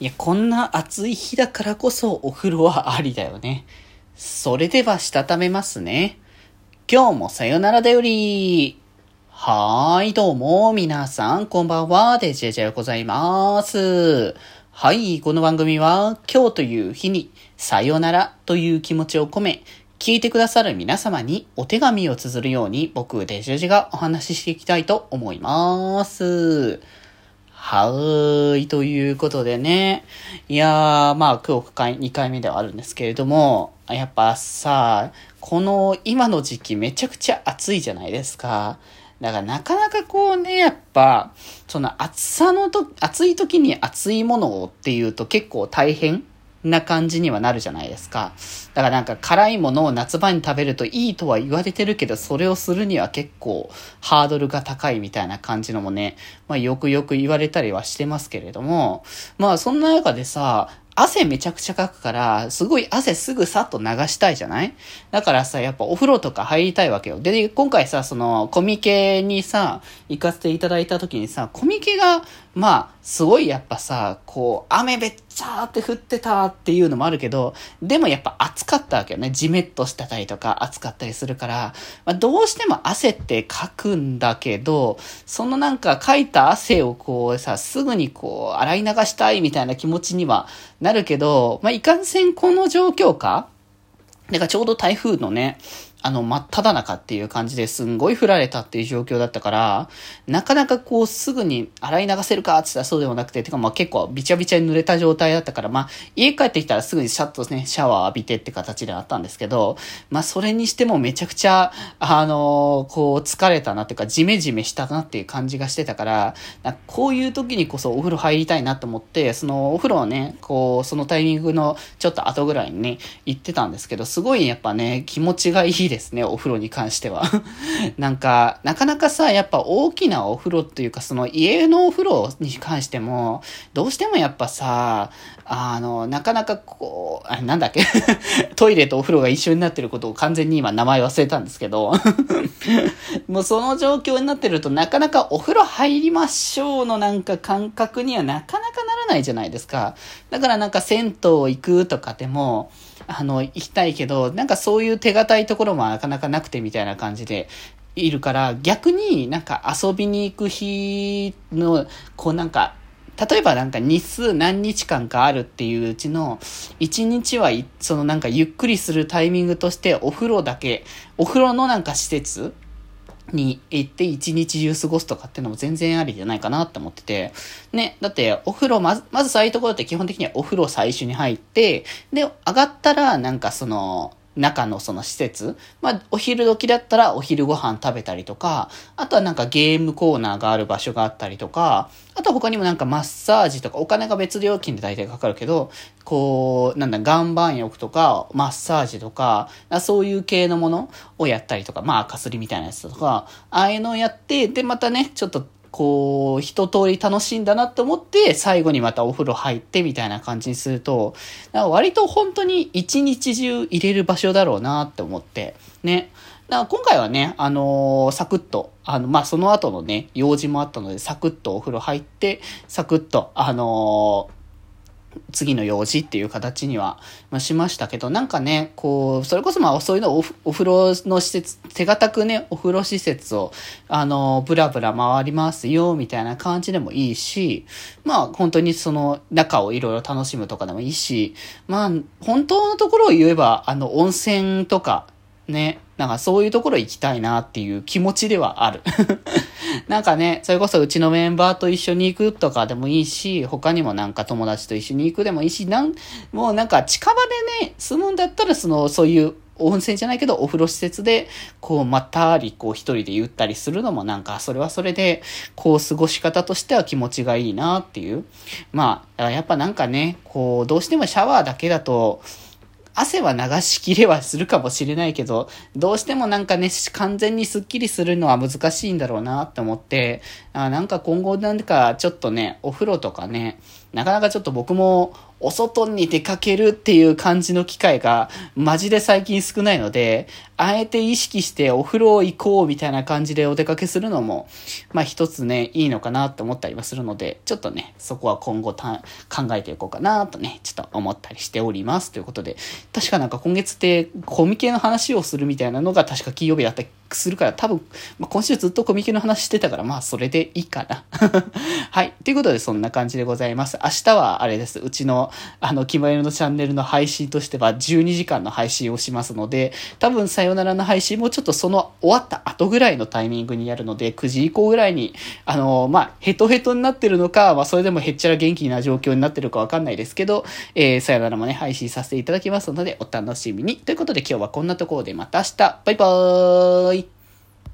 いや、こんな暑い日だからこそお風呂はありだよね。それでは、したためますね。今日もさよならだより。はーい、どうも、皆さん、こんばんは、デジェジェございます。はい、この番組は、今日という日に、さよならという気持ちを込め、聞いてくださる皆様にお手紙を綴るように、僕、デジェジェがお話ししていきたいと思います。はーい、ということでね。いやー、まあ、9日回、2回目ではあるんですけれども、やっぱさ、この今の時期めちゃくちゃ暑いじゃないですか。だからなかなかこうね、やっぱ、その暑さのと、暑い時に暑いものをっていうと結構大変な感じにはなるじゃないですか。だからなんか辛いものを夏場に食べるといいとは言われてるけど、それをするには結構ハードルが高いみたいな感じのもね、まあよくよく言われたりはしてますけれども、まあそんな中でさ、汗めちゃくちゃかくから、すごい汗すぐさっと流したいじゃない？だからさ、やっぱお風呂とか入りたいわけよ。で、今回さ、その、コミケにさ、行かせていただいた時にさ、コミケが、まあ、すごいやっぱさ、こう、雨べっちゃーって降ってたっていうのもあるけど、でもやっぱ暑かったわけよね。じめっとしてたりとか暑かったりするから、まあ、どうしても汗ってかくんだけど、そのなんかかいた汗をこうさ、すぐにこう、洗い流したいみたいな気持ちにはなるけど、まあ、いかんせんこの状況かだからちょうど台風のね、あの、真っ只中っていう感じですんごい降られたっていう状況だったから、なかなかこうすぐに洗い流せるかって言ったらそうでもなくて、てかまあ結構びちゃびちゃに濡れた状態だったから、まあ家帰ってきたらすぐにシャッとね、シャワー浴びてって形であったんですけど、まあそれにしてもめちゃくちゃ、あのー、こう疲れたなっていうか、ジメジメしたなっていう感じがしてたから、かこういう時にこそお風呂入りたいなと思って、そのお風呂をね、こう、そのタイミングのちょっと後ぐらいにね、行ってたんですけど、すごいやっぱね、気持ちがいいですですね、お風呂に関しては なんか、なかなかさ、やっぱ大きなお風呂っていうか、その家のお風呂に関しても、どうしてもやっぱさ、あの、なかなかこう、あれなんだっけ トイレとお風呂が一緒になってることを完全に今名前忘れたんですけど もうその状況になってるとなかなかお風呂入りましょうのなんか感覚にはなかなかならないじゃないですか。だからなんか銭湯行くとかでも、あの、行きたいけど、なんかそういう手堅いところもなかなかなくてみたいな感じで、いるから、逆になんか遊びに行く日の、こうなんか、例えばなんか日数何日間かあるっていううちの、1日はそのなんかゆっくりするタイミングとしてお風呂だけ、お風呂のなんか施設に行って一日中過ごすとかっていうのも全然ありじゃないかなって思ってて。ね、だってお風呂、まず、まずそういうところって基本的にはお風呂最初に入って、で、上がったらなんかその、中のその施設、まあ、お昼時だったらお昼ご飯食べたりとか、あとはなんかゲームコーナーがある場所があったりとか、あとは他にもなんかマッサージとか、お金が別料金で大体かかるけど、こう、なんだ、岩盤浴とか、マッサージとか、そういう系のものをやったりとか、まあ、かすりみたいなやつとか、ああいうのをやって、で、またね、ちょっとこう、一通り楽しんだなって思って、最後にまたお風呂入ってみたいな感じにすると、割と本当に一日中入れる場所だろうなって思って、ね。だから今回はね、あのー、サクッと、あの、まあ、その後のね、用事もあったので、サクッとお風呂入って、サクッと、あのー次の用事っていう形には、ま、しましたけど、なんかね、こう、それこそまあそういうのおお風呂の施設、手堅くね、お風呂施設を、あの、ブラブラ回りますよ、みたいな感じでもいいし、まあ本当にその中をいろいろ楽しむとかでもいいし、まあ本当のところを言えば、あの温泉とか、ね、なんかそういうところ行きたいなっていう気持ちではある。なんかね、それこそうちのメンバーと一緒に行くとかでもいいし、他にもなんか友達と一緒に行くでもいいし、なん、もうなんか近場でね、住むんだったらその、そういう温泉じゃないけど、お風呂施設で、こう、まったり、こう、一人でゆったりするのもなんか、それはそれで、こう、過ごし方としては気持ちがいいなっていう。まあ、やっぱなんかね、こう、どうしてもシャワーだけだと、汗は流しきれはするかもしれないけど、どうしてもなんかね、完全にスッキリするのは難しいんだろうなって思って、あなんか今後なんかちょっとね、お風呂とかね、なかなかちょっと僕もお外に出かけるっていう感じの機会がマジで最近少ないので、あえて意識してお風呂行こうみたいな感じでお出かけするのも、まあ一つね、いいのかなと思ったりはするので、ちょっとね、そこは今後考えていこうかなとね、ちょっと思ったりしております。ということで、確かなんか今月ってコミケの話をするみたいなのが確か金曜日だったりするから、多分、まあ、今週ずっとコミケの話してたから、まあそれでいいかな。はい。ということでそんな感じでございます。明日はあれです。うちの、あの、キマエルのチャンネルの配信としては12時間の配信をしますので、多分さよならの配信もちょっとその終わった後ぐらいのタイミングにやるので、9時以降ぐらいに、あの、まあ、ヘトヘトになってるのか、まあ、それでもへっちゃら元気な状況になってるかわかんないですけど、えー、さよならもね、配信させていただきますので、お楽しみに。ということで今日はこんなところでまた明日、バイバーイ